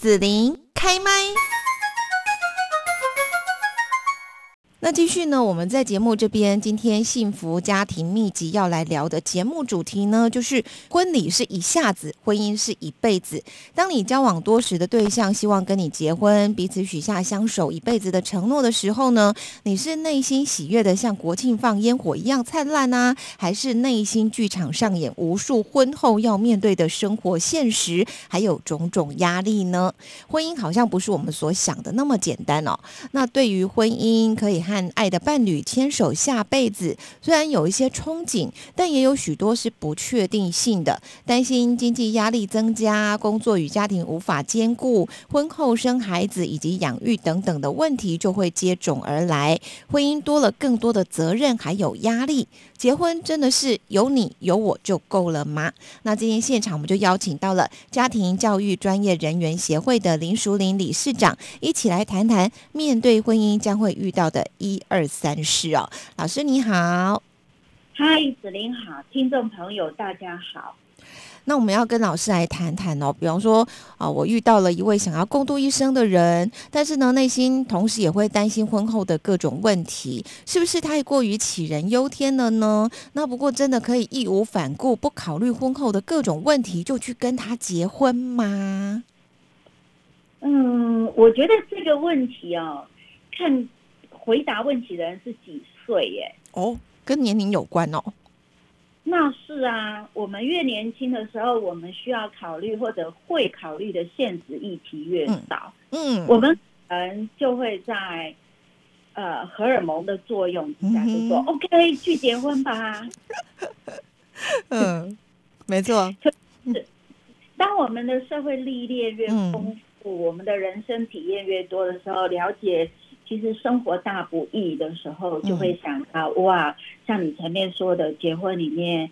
紫琳开麦。那继续呢？我们在节目这边，今天幸福家庭秘籍要来聊的节目主题呢，就是婚礼是一下子，婚姻是一辈子。当你交往多时的对象希望跟你结婚，彼此许下相守一辈子的承诺的时候呢，你是内心喜悦的像国庆放烟火一样灿烂呢，还是内心剧场上演无数婚后要面对的生活现实，还有种种压力呢？婚姻好像不是我们所想的那么简单哦。那对于婚姻，可以和爱的伴侣牵手下辈子，虽然有一些憧憬，但也有许多是不确定性的。担心经济压力增加，工作与家庭无法兼顾，婚后生孩子以及养育等等的问题就会接踵而来。婚姻多了更多的责任，还有压力。结婚真的是有你有我就够了吗？那今天现场我们就邀请到了家庭教育专业人员协会的林淑玲理事长，一起来谈谈面对婚姻将会遇到的一二三四哦。老师你好，嗨，子玲好，听众朋友大家好。那我们要跟老师来谈谈哦，比方说啊，我遇到了一位想要共度一生的人，但是呢，内心同时也会担心婚后的各种问题，是不是太过于杞人忧天了呢？那不过真的可以义无反顾，不考虑婚后的各种问题，就去跟他结婚吗？嗯，我觉得这个问题哦，看回答问题的人是几岁耶？哦，跟年龄有关哦。那是啊，我们越年轻的时候，我们需要考虑或者会考虑的现实议题越少，嗯，我们嗯就会在呃荷尔蒙的作用之下就说 OK 去结婚吧。嗯，没错。是，当我们的社会历练越丰富，我们的人生体验越多的时候，了解。其实生活大不易的时候，就会想到哇，像你前面说的，结婚里面，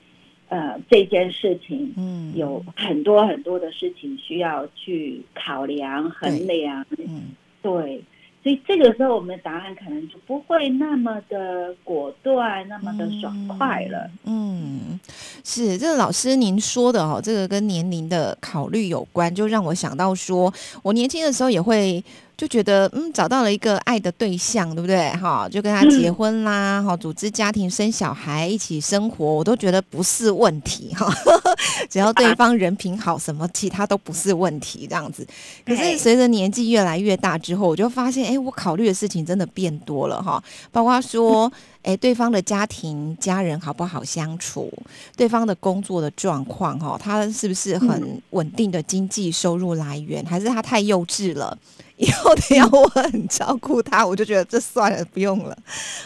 呃，这件事情，嗯，有很多很多的事情需要去考量、衡量，嗯，对。所以这个时候，我们的答案可能就不会那么的果断，那么的爽快了。嗯，是这个老师您说的哦，这个跟年龄的考虑有关，就让我想到说，我年轻的时候也会。就觉得嗯，找到了一个爱的对象，对不对？哈，就跟他结婚啦，哈，组织家庭、生小孩、一起生活，我都觉得不是问题哈。只要对方人品好，什么其他都不是问题，这样子。可是随着年纪越来越大之后，我就发现，哎，我考虑的事情真的变多了哈。包括说，哎，对方的家庭、家人好不好相处？对方的工作的状况，哈，他是不是很稳定的经济收入来源？还是他太幼稚了？以后得要我很照顾他，我就觉得这算了，不用了。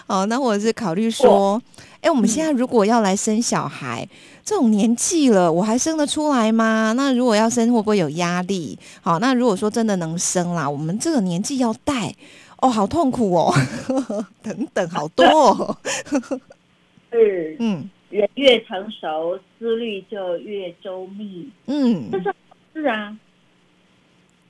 哦，那我是考虑说，哎，我们现在如果要来生小孩，这种年纪了，我还生得出来吗？那如果要生，会不会有压力？好，那如果说真的能生啦，我们这个年纪要带，哦，好痛苦哦，等等，好多。哦。是，嗯，人越成熟，思虑就越周密。嗯，这是是啊，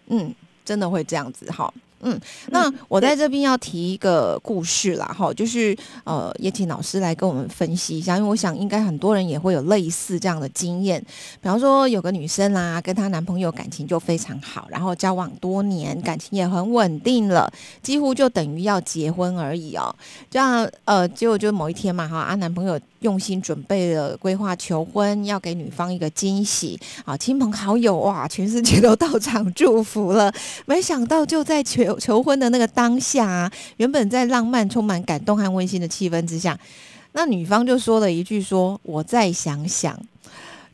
嗯。真的会这样子哈，嗯，那我在这边要提一个故事啦，哈，就是呃，也请老师来跟我们分析一下，因为我想应该很多人也会有类似这样的经验，比方说有个女生啦，跟她男朋友感情就非常好，然后交往多年，感情也很稳定了，几乎就等于要结婚而已哦，这样呃，结果就某一天嘛，哈，啊，男朋友。用心准备了规划求婚，要给女方一个惊喜啊！亲朋好友哇，全世界都到场祝福了。没想到就在求求婚的那个当下，原本在浪漫、充满感动和温馨的气氛之下，那女方就说了一句：“说我再想想。”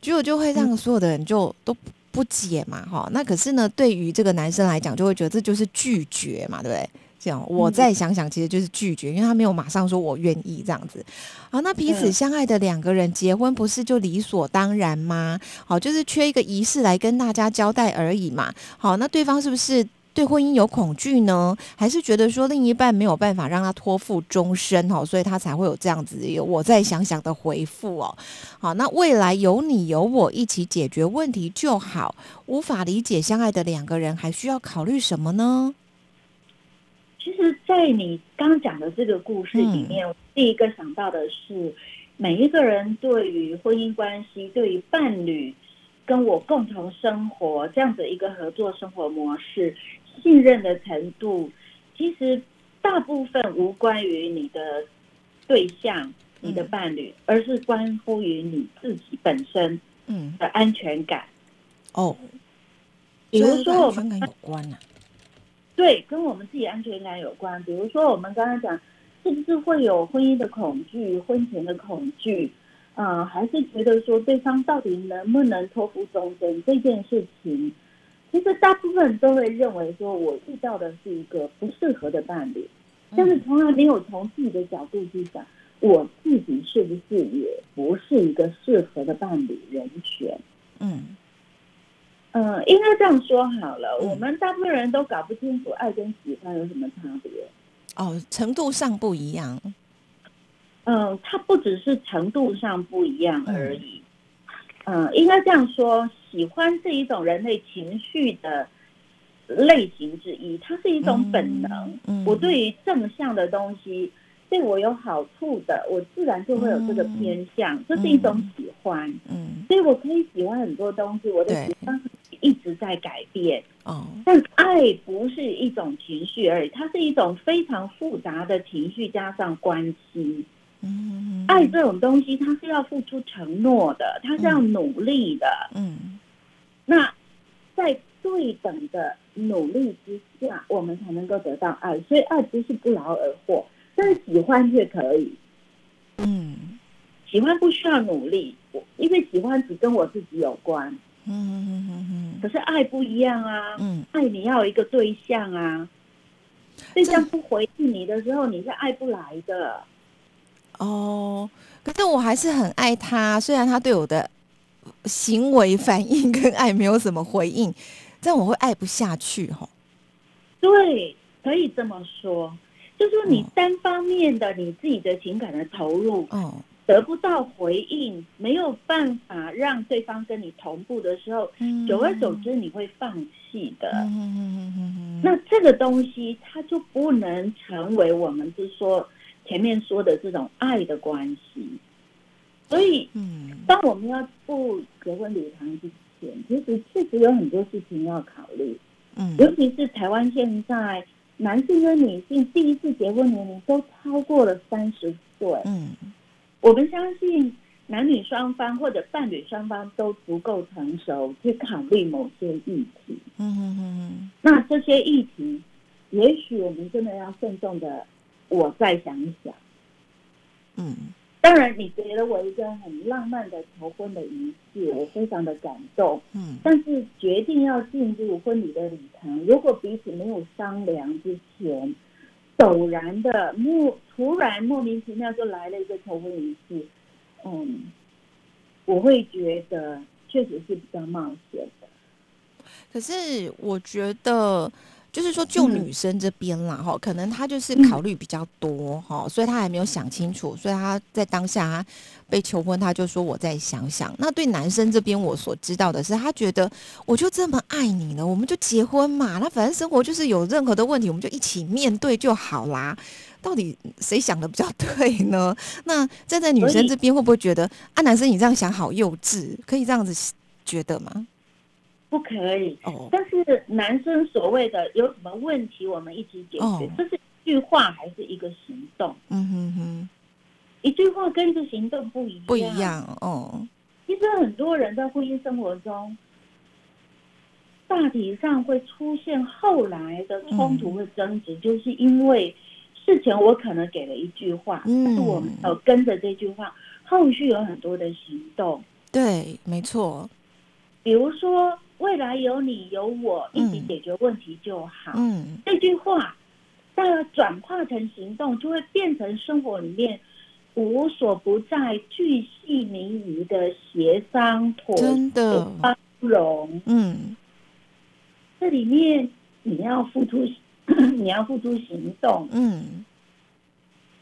结果就会让所有的人就都不解嘛，哈。那可是呢，对于这个男生来讲，就会觉得这就是拒绝嘛，对不对？这样，我再想想，其实就是拒绝，因为他没有马上说我愿意这样子。好，那彼此相爱的两个人结婚，不是就理所当然吗？好，就是缺一个仪式来跟大家交代而已嘛。好，那对方是不是对婚姻有恐惧呢？还是觉得说另一半没有办法让他托付终身？哦，所以他才会有这样子有我再想想的回复哦。好，那未来有你有我一起解决问题就好。无法理解相爱的两个人，还需要考虑什么呢？其实，在你刚讲的这个故事里面，第一个想到的是，每一个人对于婚姻关系、对于伴侣跟我共同生活这样子一个合作生活模式，信任的程度，其实大部分无关于你的对象、你的伴侣，而是关乎于你自己本身嗯。的安全感。哦，比如说我们有关啊，对，跟我们自己安全感有关。比如说我们刚刚讲，是不是会有婚姻的恐惧、婚前的恐惧？嗯，还是觉得说对方到底能不能托付终身这件事情，其实大部分人都会认为说，我遇到的是一个不适合的伴侣，但是从来没有从自己的角度去想，我自己是不是也不是一个适合的伴侣人选？嗯，嗯，应该这样说好了，我们大部分人都搞不清楚爱跟喜欢有什么差别。哦，程度上不一样。嗯，它不只是程度上不一样而已。嗯，应该这样说，喜欢是一种人类情绪的类型之一，它是一种本能。嗯，我对于正向的东西，对我有好处的，我自然就会有这个偏向，这是一种喜欢。嗯，所以我可以喜欢很多东西，我的喜欢一直在改变。哦，但爱不是一种情绪而已，它是一种非常复杂的情绪加上关系。嗯，爱这种东西，它是要付出承诺的，它是要努力的。嗯，那在对等的努力之下，我们才能够得到爱。所以，爱不是不劳而获，但是喜欢却可以。嗯，喜欢不需要努力，因为喜欢只跟我自己有关。嗯嗯嗯嗯。可是爱不一样啊。嗯，爱你要有一个对象啊。对象不回应你的时候，你是爱不来的。哦，可是我还是很爱他，虽然他对我的行为反应跟爱没有什么回应，这样我会爱不下去哈。对，可以这么说，就是说你单方面的你自己的情感的投入，哦，得不到回应，没有办法让对方跟你同步的时候，久而久之你会放弃的。那这个东西它就不能成为我们是说。前面说的这种爱的关系，所以，嗯，当我们要步结婚礼堂之前，其实确实有很多事情要考虑，嗯，尤其是台湾现在男性跟女性第一次结婚年龄都超过了三十岁，嗯，我们相信男女双方或者伴侣双方都足够成熟去考虑某些议题，嗯嗯嗯，那这些议题，也许我们真的要慎重的。我再想一想，嗯，当然，你给了我一个很浪漫的求婚的仪式，我非常的感动，嗯，但是决定要进入婚礼的礼堂，如果彼此没有商量之前，陡然的莫突然莫名其妙就来了一个求婚仪式，嗯，我会觉得确实是比较冒险的。可是我觉得。就是说，就女生这边啦，哈，可能她就是考虑比较多，哈，所以她还没有想清楚，所以她在当下被求婚，她就说我再想想。那对男生这边，我所知道的是，他觉得我就这么爱你了，我们就结婚嘛。那反正生活就是有任何的问题，我们就一起面对就好啦。到底谁想的比较对呢？那站在女生这边，会不会觉得啊，男生你这样想好幼稚？可以这样子觉得吗？不可以，但是男生所谓的有什么问题，我们一起解决，这是一句话还是一个行动？嗯哼哼，一句话跟一个行动不一样，不一样哦。其实很多人在婚姻生活中，大体上会出现后来的冲突和争执，就是因为事前我可能给了一句话，但是我们有跟着这句话，后续有很多的行动。对，没错。比如说。未来有你有我一起解决问题就好。嗯，这句话，那转化成行动，就会变成生活里面无所不在、巨细靡遗的协商、妥的、包容。嗯，这里面你要付出，你要付出行动。嗯，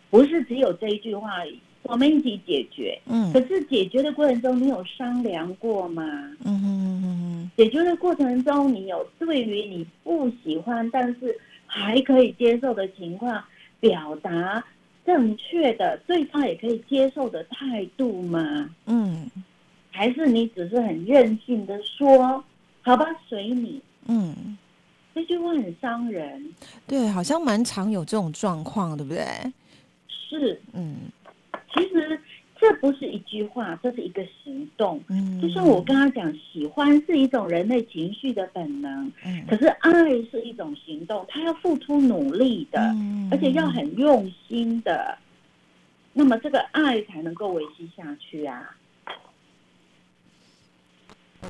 不是只有这一句话。我们一起解决，嗯，可是解决的过程中，你有商量过吗？嗯哼哼解决的过程中，你有对于你不喜欢但是还可以接受的情况，表达正确的，对方也可以接受的态度吗？嗯，还是你只是很任性的说，好吧，随你。嗯，这句话很伤人。对，好像蛮常有这种状况，对不对？是，嗯，其实这不是一句话，这是一个行动。嗯，就像我刚刚讲，喜欢是一种人类情绪的本能，嗯，可是爱是一种行动，它要付出努力的，而且要很用心的，那么这个爱才能够维系下去啊。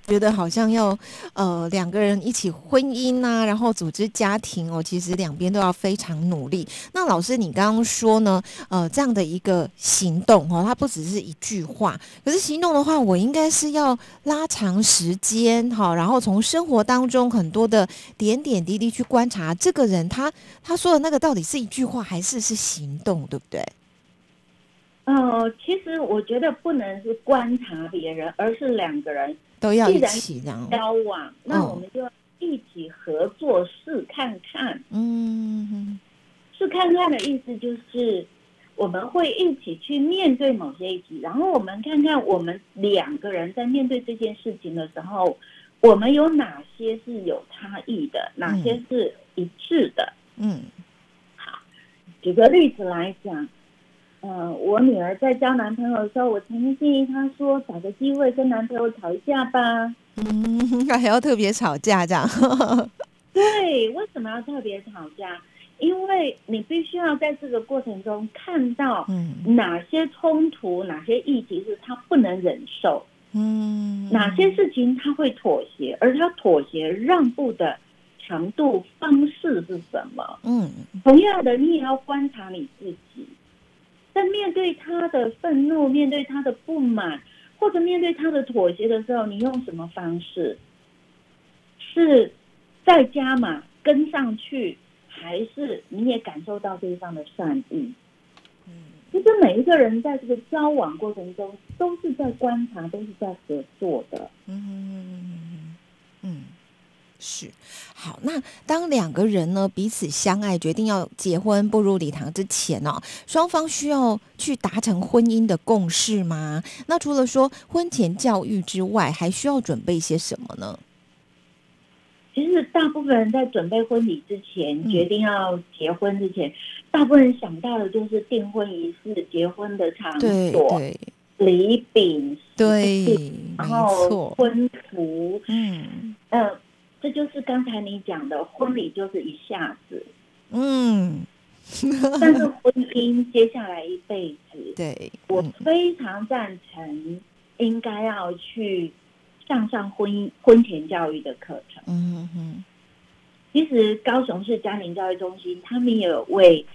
觉得好像要呃两个人一起婚姻呐，然后组织家庭哦，其实两边都要非常努力。那老师，你刚刚说呢？呃，这样的一个行动哦，它不只是一句话，可是行动的话，我应该是要拉长时间哈，然后从生活当中很多的点点滴滴去观察这个人，他他说的那个到底是一句话还是是行动，对不对？呃，其实我觉得不能是观察别人，而是两个人。都要一起交往，那我们就要一起合作试看看。嗯，试看看的意思就是，我们会一起去面对某些议题，然后我们看看我们两个人在面对这件事情的时候，我们有哪些是有差异的，哪些是一致的。嗯，好，举个例子来讲。嗯，我女儿在交男朋友的时候，我曾经建议她说，找个机会跟男朋友吵一架吧。嗯，还要特别吵架这样？对，为什么要特别吵架？因为你必须要在这个过程中看到，哪些冲突、哪些议题是他不能忍受，嗯，哪些事情他会妥协，而他妥协让步的程度方式是什么？嗯，同样的，你也要观察你自己。在面对他的愤怒、面对他的不满，或者面对他的妥协的时候，你用什么方式？是在加码跟上去，还是你也感受到对方的善意？嗯，其实每一个人在这个交往过程中，都是在观察，都是在合作的。嗯嗯嗯嗯。是，好。那当两个人呢彼此相爱，决定要结婚步入礼堂之前哦，双方需要去达成婚姻的共识吗？那除了说婚前教育之外，还需要准备些什么呢？其实大部分人在准备婚礼之前，决定要结婚之前，大部分人想到的就是订婚仪式、结婚的场所、礼饼，对，然后婚服，嗯嗯。这就是刚才你讲的，婚礼就是一下子，嗯，但是婚姻接下来一辈子，对我非常赞成，应该要去上上婚姻婚前教育的课程。嗯哼，其实高雄市家庭教育中心他们也有为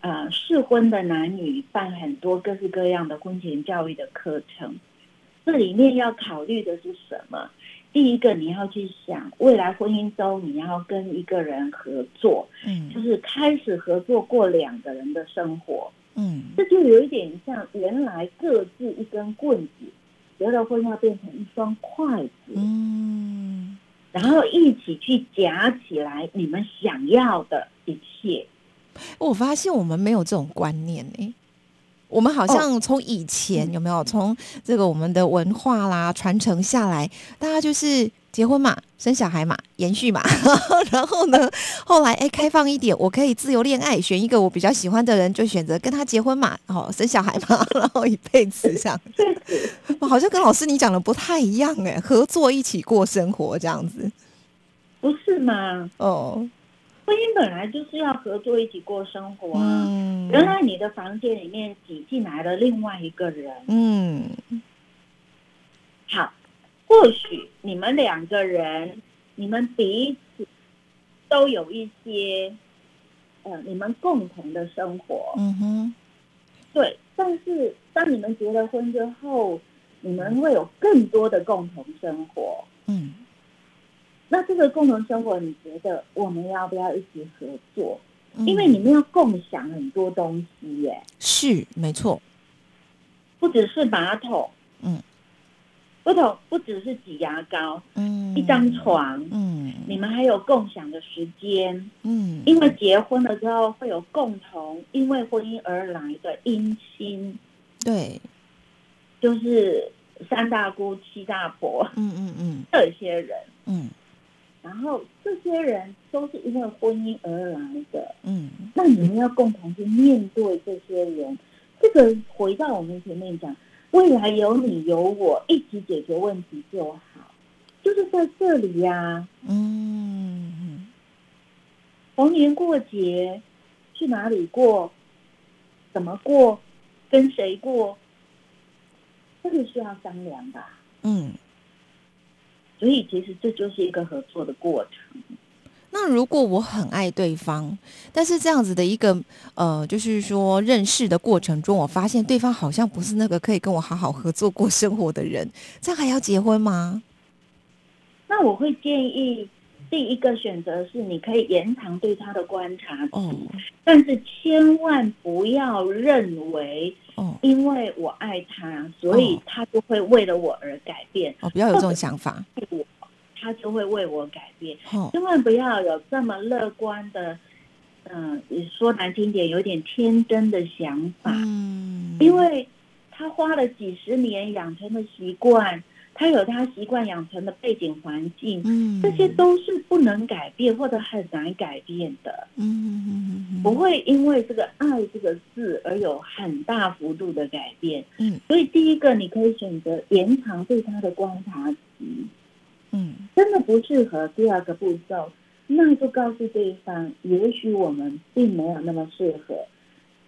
呃适婚的男女办很多各式各样的婚前教育的课程，这里面要考虑的是什么？第一个，你要去想未来婚姻中你要跟一个人合作，嗯，就是开始合作过两个人的生活，嗯，这就有一点像原来各自一根棍子，结了婚要变成一双筷子，嗯，然后一起去夹起来你们想要的一切。我发现我们没有这种观念呢。我们好像从以前有没有从这个我们的文化啦传承下来，大家就是结婚嘛，生小孩嘛，延续嘛。然后呢，后来哎开放一点，我可以自由恋爱，选一个我比较喜欢的人，就选择跟他结婚嘛，然后生小孩嘛，然后一辈子这样。好像跟老师你讲的不太一样哎，合作一起过生活这样子，不是吗？哦。婚姻本来就是要合作一起过生活啊！原来你的房间里面挤进来了另外一个人。嗯，好，或许你们两个人，你们彼此都有一些，呃，你们共同的生活。嗯哼，对。但是当你们结了婚之后，你们会有更多的共同生活。嗯。那这个共同生活，你觉得我们要不要一起合作？因为你们要共享很多东西耶。是，没错。不只是马桶，嗯，不同，不只是挤牙膏，嗯，一张床，嗯，你们还有共享的时间，嗯，因为结婚了之后会有共同，因为婚姻而来的姻亲，对，就是三大姑七大婆，嗯嗯嗯，这些人，嗯，然后这些人都是因为婚姻而来的，嗯，那你们要共同去面对这些人。这个回到我们前面讲，未来有你有我一起解决问题就好，就是在这里呀，嗯，逢年过节去哪里过，怎么过，跟谁过。这个需要商量吧，嗯，所以其实这就是一个合作的过程。那如果我很爱对方，但是这样子的一个呃，就是说认识的过程中，我发现对方好像不是那个可以跟我好好合作过生活的人，这样还要结婚吗？那我会建议第一个选择是，你可以延长对他的观察期，但是千万不要认为。哦，因为我爱他，所以他就会为了我而改变。哦，不要有这种想法。我，他就会为我改变。千万不要有这么乐观的，嗯，说难听点，有点天真的想法。嗯，因为他花了几十年养成的习惯。他有他习惯养成的背景环境，嗯，这些都是不能改变或者很难改变的，嗯，不会因为这个“爱”这个字而有很大幅度的改变，嗯，所以第一个你可以选择延长对他的观察期，嗯，真的不适合第二个步骤，那就告诉对方，也许我们并没有那么适合，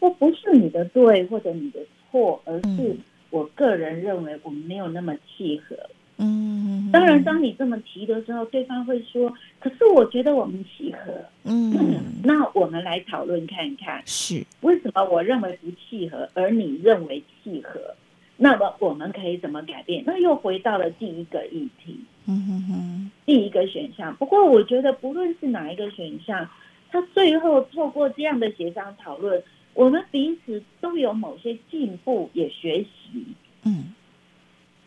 这不是你的对或者你的错，而是。我个人认为我们没有那么契合。嗯，当然，当你这么提的时候，对方会说：“可是我觉得我们契合。”嗯，那我们来讨论看看，是为什么我认为不契合，而你认为契合？那么我们可以怎么改变？那又回到了第一个议题。嗯哼哼，第一个选项。不过，我觉得不论是哪一个选项，他最后透过这样的协商讨论。我们彼此都有某些进步，也学习，嗯，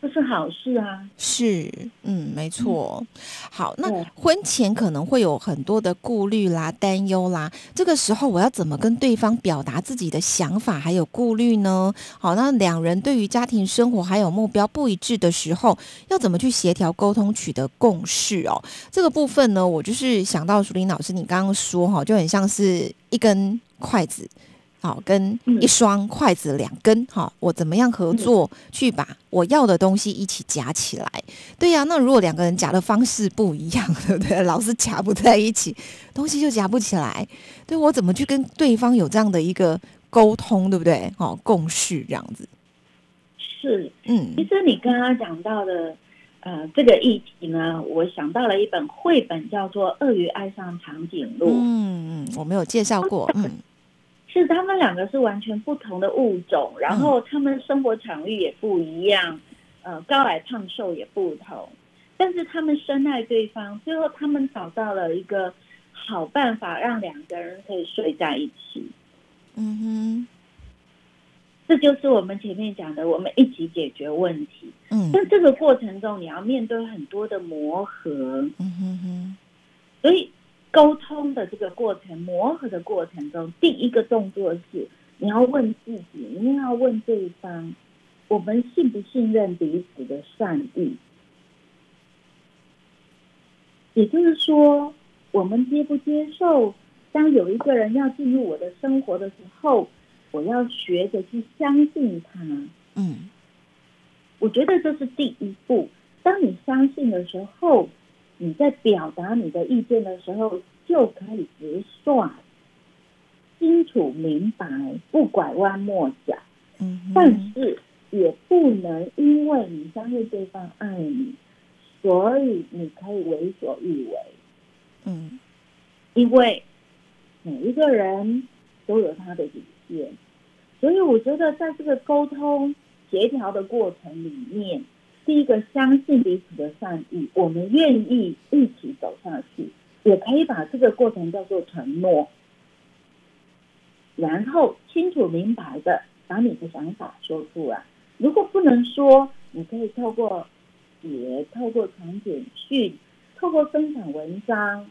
这是好事啊。是，嗯，没错。好，那婚前可能会有很多的顾虑啦、担忧啦，这个时候我要怎么跟对方表达自己的想法还有顾虑呢？好，那两人对于家庭生活还有目标不一致的时候，要怎么去协调沟通，取得共识哦？这个部分呢，我就是想到淑玲老师，你刚刚说哈，就很像是一根筷子。好，跟一双筷子两根，哈，我怎么样合作去把我要的东西一起夹起来？对呀，那如果两个人夹的方式不一样，对不对？老是夹不在一起，东西就夹不起来。对我怎么去跟对方有这样的一个沟通，对不对？哦，共识这样子。是，嗯，其实你刚刚讲到的，呃，这个议题呢，我想到了一本绘本，叫做《鳄鱼爱上长颈鹿》。嗯嗯，我没有介绍过，嗯。是他们两个是完全不同的物种，然后他们生活场域也不一样，呃，高矮胖瘦也不同，但是他们深爱对方，最后他们找到了一个好办法，让两个人可以睡在一起。嗯哼，这就是我们前面讲的，我们一起解决问题。嗯，但这个过程中你要面对很多的磨合。嗯哼哼，所以。沟通的这个过程，磨合的过程中，第一个动作是你要问自己，你要问对方，我们信不信任彼此的善意？也就是说，我们接不接受，当有一个人要进入我的生活的时候，我要学着去相信他。嗯，我觉得这是第一步。当你相信的时候。你在表达你的意见的时候，就可以直率、清楚、明白，不拐弯抹角。嗯，但是也不能因为你相信对方爱你，所以你可以为所欲为。嗯，因为每一个人都有他的底线，所以我觉得在这个沟通协调的过程里面。第一个，相信彼此的善意，我们愿意一起走下去，也可以把这个过程叫做承诺。然后清楚明白的把你的想法说出来。如果不能说，你可以透过写、透过传简讯、透过分享文章，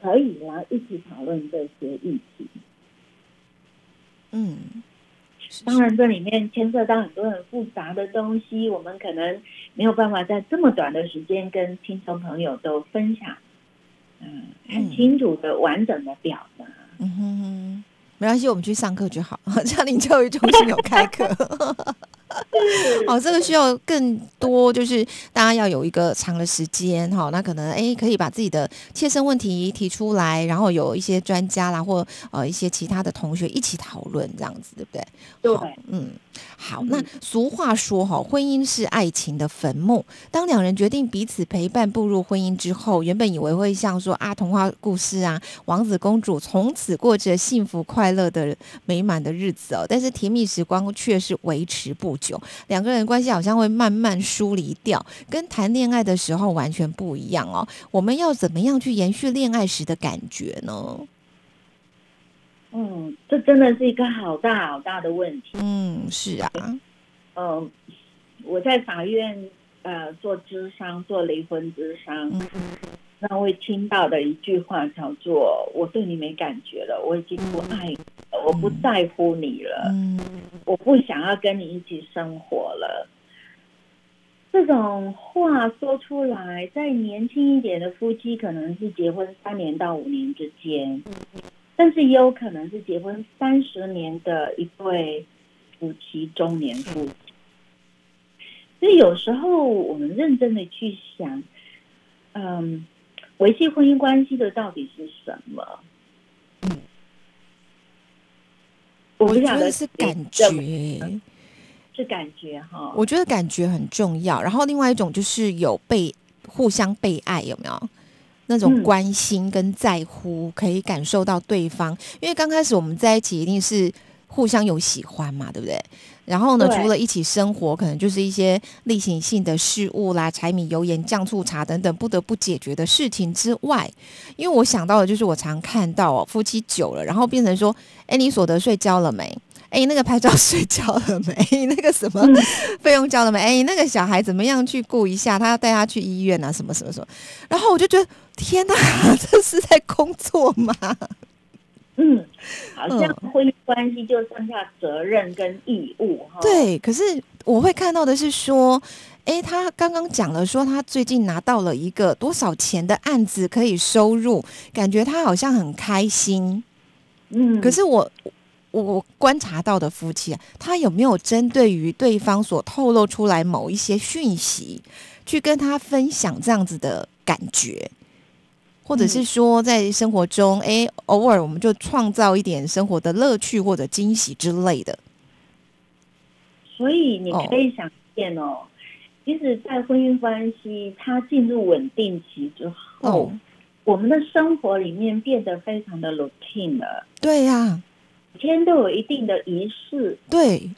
可以来一起讨论这些议题。嗯。当然这里面牵涉到很多很复杂的东西，我们可能没有办法在这么短的时间跟听众朋友都分享，嗯，很清楚的完整的表达。嗯哼哼，没关系，我们去上课就好。嘉陵教育中心有开课。哦，这个需要更多，就是大家要有一个长的时间哈。那可能哎，可以把自己的切身问题提出来，然后有一些专家啦，或呃一些其他的同学一起讨论，这样子对不对？对，嗯。好，那俗话说哈，婚姻是爱情的坟墓。当两人决定彼此陪伴步入婚姻之后，原本以为会像说啊童话故事啊，王子公主从此过着幸福快乐的美满的日子哦。但是甜蜜时光却是维持不久，两个人关系好像会慢慢疏离掉，跟谈恋爱的时候完全不一样哦。我们要怎么样去延续恋爱时的感觉呢？嗯，这真的是一个好大好大的问题。嗯，是啊。嗯，我在法院呃做咨商，做离婚咨商，那会听到的一句话叫做：“我对你没感觉了，我已经不爱你了，我不在乎你了，我不想要跟你一起生活了。”这种话说出来，在年轻一点的夫妻，可能是结婚三年到五年之间。但是也有可能是结婚三十年的一对夫妻，中年夫妻。所以有时候我们认真的去想，嗯，维系婚姻关系的到底是什么？嗯，我觉得是感觉，是感觉哈。我觉得感觉很重要。然后另外一种就是有被互相被爱，有没有？那种关心跟在乎，可以感受到对方。因为刚开始我们在一起，一定是互相有喜欢嘛，对不对？然后呢，除了一起生活，可能就是一些例行性的事物啦，柴米油盐酱醋茶等等不得不解决的事情之外，因为我想到的就是我常看到哦，夫妻久了，然后变成说，哎，你所得税交了没？哎，那个拍照税交了没？那个什么费用交了没？哎，那个小孩怎么样去顾一下？他要带他去医院啊，什么什么什么？然后我就觉得，天哪，这是在工作吗？嗯，好像婚姻关系就剩下责任跟义务哈。对，可是我会看到的是说，哎，他刚刚讲了说他最近拿到了一个多少钱的案子可以收入，感觉他好像很开心。嗯，可是我。我观察到的夫妻啊，他有没有针对于对方所透露出来某一些讯息，去跟他分享这样子的感觉，或者是说在生活中，哎，偶尔我们就创造一点生活的乐趣或者惊喜之类的。所以你可以想见哦，其实，在婚姻关系它进入稳定期之后，我们的生活里面变得非常的 routine 了。对呀。天都有一定的仪式，对，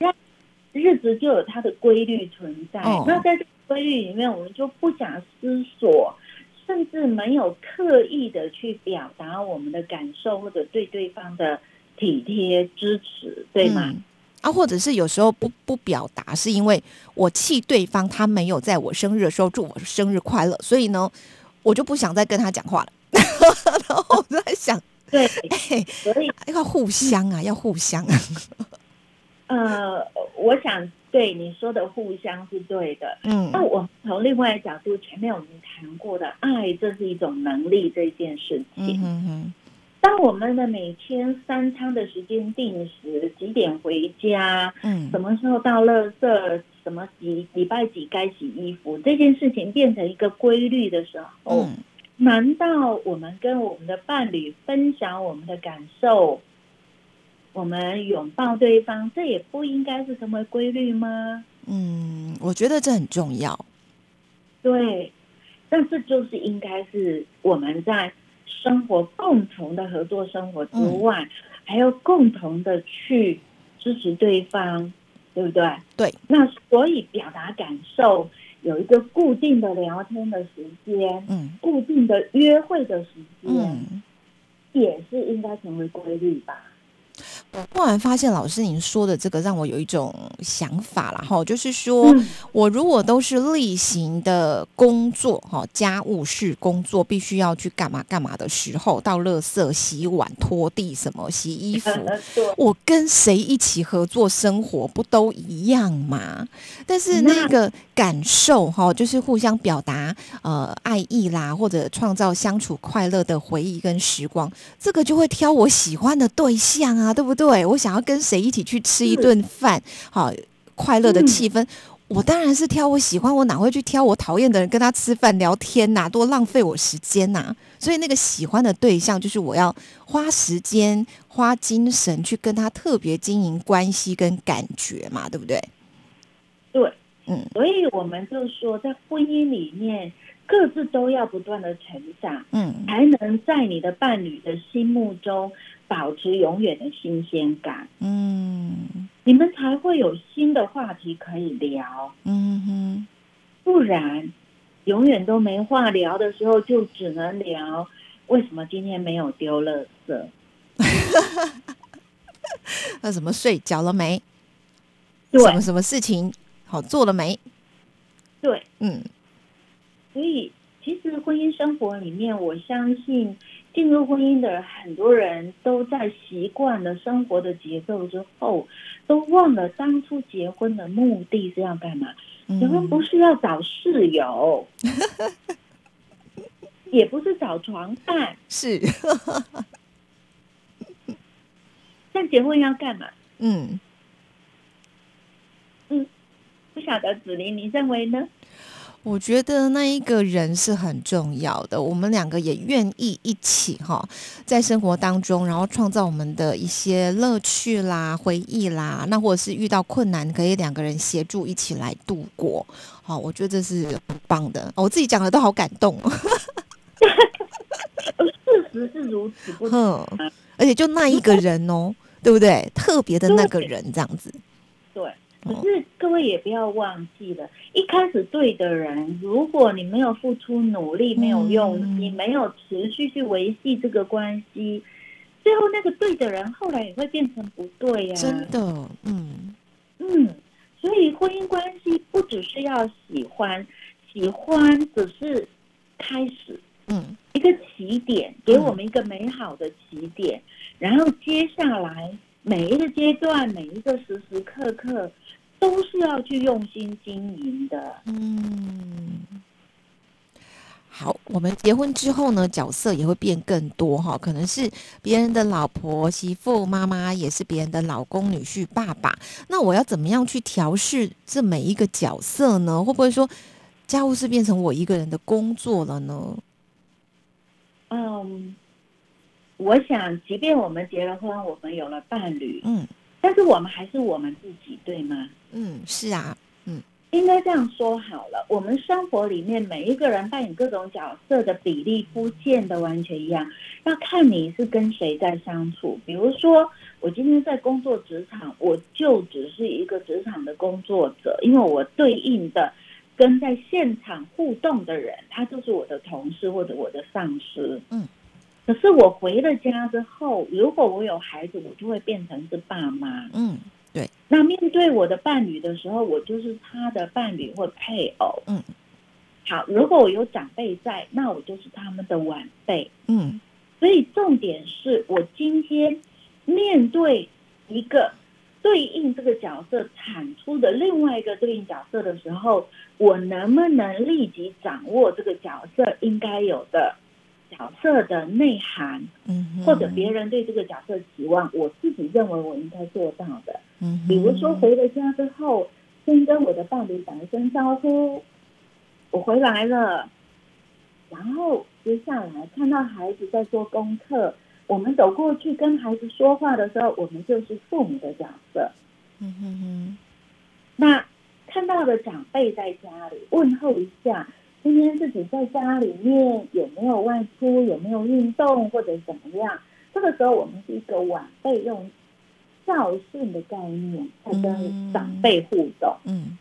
日子就有它的规律存在。那在这个规律里面，我们就不假思索，甚至没有刻意的去表达我们的感受，或者对对方的体贴支持，对吗？啊，或者是有时候不不表达，是因为我气对方，他没有在我生日的时候祝我生日快乐，所以呢，我就不想再跟他讲话了。然后我在想。对，所以要互相啊，要互相。呃，我想对你说的互相是对的。嗯，那我从另外角度，前面我们谈过的爱，这是一种能力这件事情。嗯哼，当我们的每天三餐的时间定时，几点回家，嗯，什么时候到垃圾，什么几礼拜几该洗衣服，这件事情变成一个规律的时候。难道我们跟我们的伴侣分享我们的感受，我们拥抱对方，这也不应该是成为规律吗？嗯，我觉得这很重要。对，但这就是应该是我们在生活共同的合作生活之外，还要共同的去支持对方，对不对？对。那所以表达感受。有一个固定的聊天的时间，嗯，固定的约会的时间，也是应该成为规律吧。我突然发现，老师您说的这个让我有一种想法了哈，就是说我如果都是例行的工作哈，家务事工作必须要去干嘛干嘛的时候，到垃圾、洗碗、拖地什么、洗衣服，我跟谁一起合作生活不都一样吗？但是那个感受哈，就是互相表达呃爱意啦，或者创造相处快乐的回忆跟时光，这个就会挑我喜欢的对象啊，对不对？对，我想要跟谁一起去吃一顿饭，好快乐的气氛。我当然是挑我喜欢，我哪会去挑我讨厌的人跟他吃饭聊天呐？多浪费我时间呐！所以那个喜欢的对象，就是我要花时间、花精神去跟他特别经营关系跟感觉嘛，对不对？对，嗯，所以我们就说，在婚姻里面，各自都要不断的成长，嗯，才能在你的伴侣的心目中。保持永远的新鲜感，嗯，你们才会有新的话题可以聊，嗯哼，不然永远都没话聊的时候，就只能聊为什么今天没有丢垃圾，那什么睡觉了没？对，什么什么事情好做了没？对，嗯，所以其实婚姻生活里面，我相信。进入婚姻的很多人都在习惯了生活的节奏之后，都忘了当初结婚的目的是要干嘛？结婚不是要找室友，也不是找床伴，是。那结婚要干嘛？嗯嗯，不晓得子琳，你认为呢？我觉得那一个人是很重要的，我们两个也愿意一起哈，在生活当中，然后创造我们的一些乐趣啦、回忆啦，那或者是遇到困难，可以两个人协助一起来度过。好，我觉得这是很棒的。我自己讲的都好感动。事实是如此，不哼，而且就那一个人哦，对不对？特别的那个人这样子。对。可是各位也不要忘记了，一开始对的人，如果你没有付出努力，没有用你，没有持续去维系这个关系，最后那个对的人后来也会变成不对呀。真的，嗯嗯，所以婚姻关系不只是要喜欢，喜欢只是开始，嗯，一个起点，给我们一个美好的起点，然后接下来每一个阶段，每一个时时刻刻。都是要去用心经营的。嗯，好，我们结婚之后呢，角色也会变更多哈，可能是别人的老婆、媳妇、妈妈，也是别人的老公、女婿、爸爸。那我要怎么样去调试这每一个角色呢？会不会说家务事变成我一个人的工作了呢？嗯，我想，即便我们结了婚，我们有了伴侣，嗯。但是我们还是我们自己，对吗？嗯，是啊，嗯，应该这样说好了。我们生活里面每一个人扮演各种角色的比例不见得完全一样，要看你是跟谁在相处。比如说，我今天在工作职场，我就只是一个职场的工作者，因为我对应的跟在现场互动的人，他就是我的同事或者我的上司。嗯。可是我回了家之后，如果我有孩子，我就会变成是爸妈。嗯，对。那面对我的伴侣的时候，我就是他的伴侣或配偶。嗯。好，如果我有长辈在，那我就是他们的晚辈。嗯。所以重点是我今天面对一个对应这个角色产出的另外一个对应角色的时候，我能不能立即掌握这个角色应该有的？角色的内涵，嗯，或者别人对这个角色期望，我自己认为我应该做到的，嗯，比如说回了家之后，先跟我的伴侣打一声招呼，我回来了，然后接下来看到孩子在做功课，我们走过去跟孩子说话的时候，我们就是父母的角色，嗯哼哼，那看到的长辈在家里问候一下。今天自己在家里面有没有外出，有没有运动或者怎么样？这个时候我们是一个晚辈用孝顺的概念在跟长辈互动。嗯，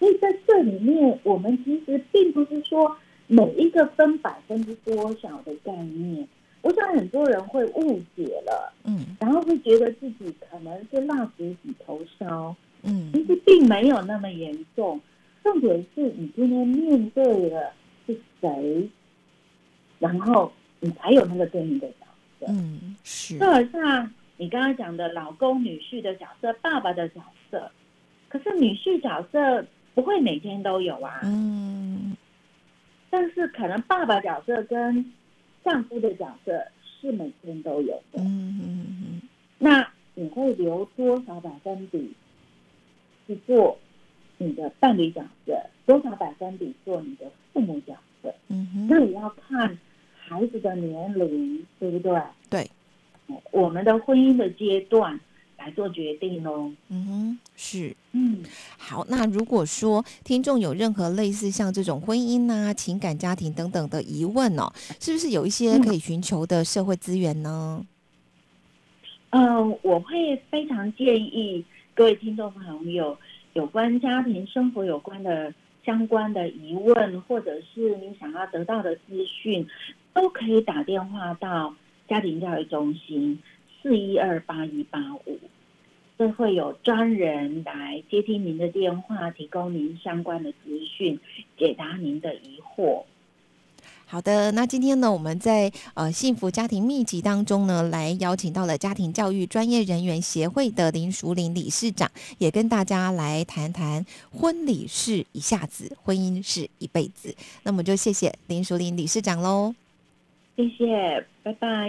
所以在这里面，我们其实并不是说每一个分百分之多少的概念，我想很多人会误解了，嗯，然后会觉得自己可能是蜡烛几头烧，嗯，其实并没有那么严重。重点是你今天面对的是谁，然后你才有那个对应的角色，嗯，是。就好像你刚刚讲的老公、女婿的角色、爸爸的角色，可是女婿角色不会每天都有啊，嗯，但是可能爸爸角色跟丈夫的角色是每天都有的，嗯嗯嗯，那你会留多少百分比去做你的伴侣角色？多少百分比做你的父母角色？嗯哼，那也要看孩子的年龄，对不对？对，我们的婚姻的阶段。来做决定喽。嗯哼，是，嗯，好。那如果说听众有任何类似像这种婚姻啊、情感、家庭等等的疑问哦，是不是有一些可以寻求的社会资源呢？嗯，我会非常建议各位听众朋友，有关家庭生活有关的相关的疑问，或者是你想要得到的资讯，都可以打电话到家庭教育中心。四一二八一八五，这会有专人来接听您的电话，提供您相关的资讯，解答您的疑惑。好的，那今天呢，我们在呃幸福家庭秘籍当中呢，来邀请到了家庭教育专业人员协会的林淑玲理事长，也跟大家来谈谈婚礼是一下子，婚姻是一辈子。那么就谢谢林淑玲理事长喽，谢谢，拜拜。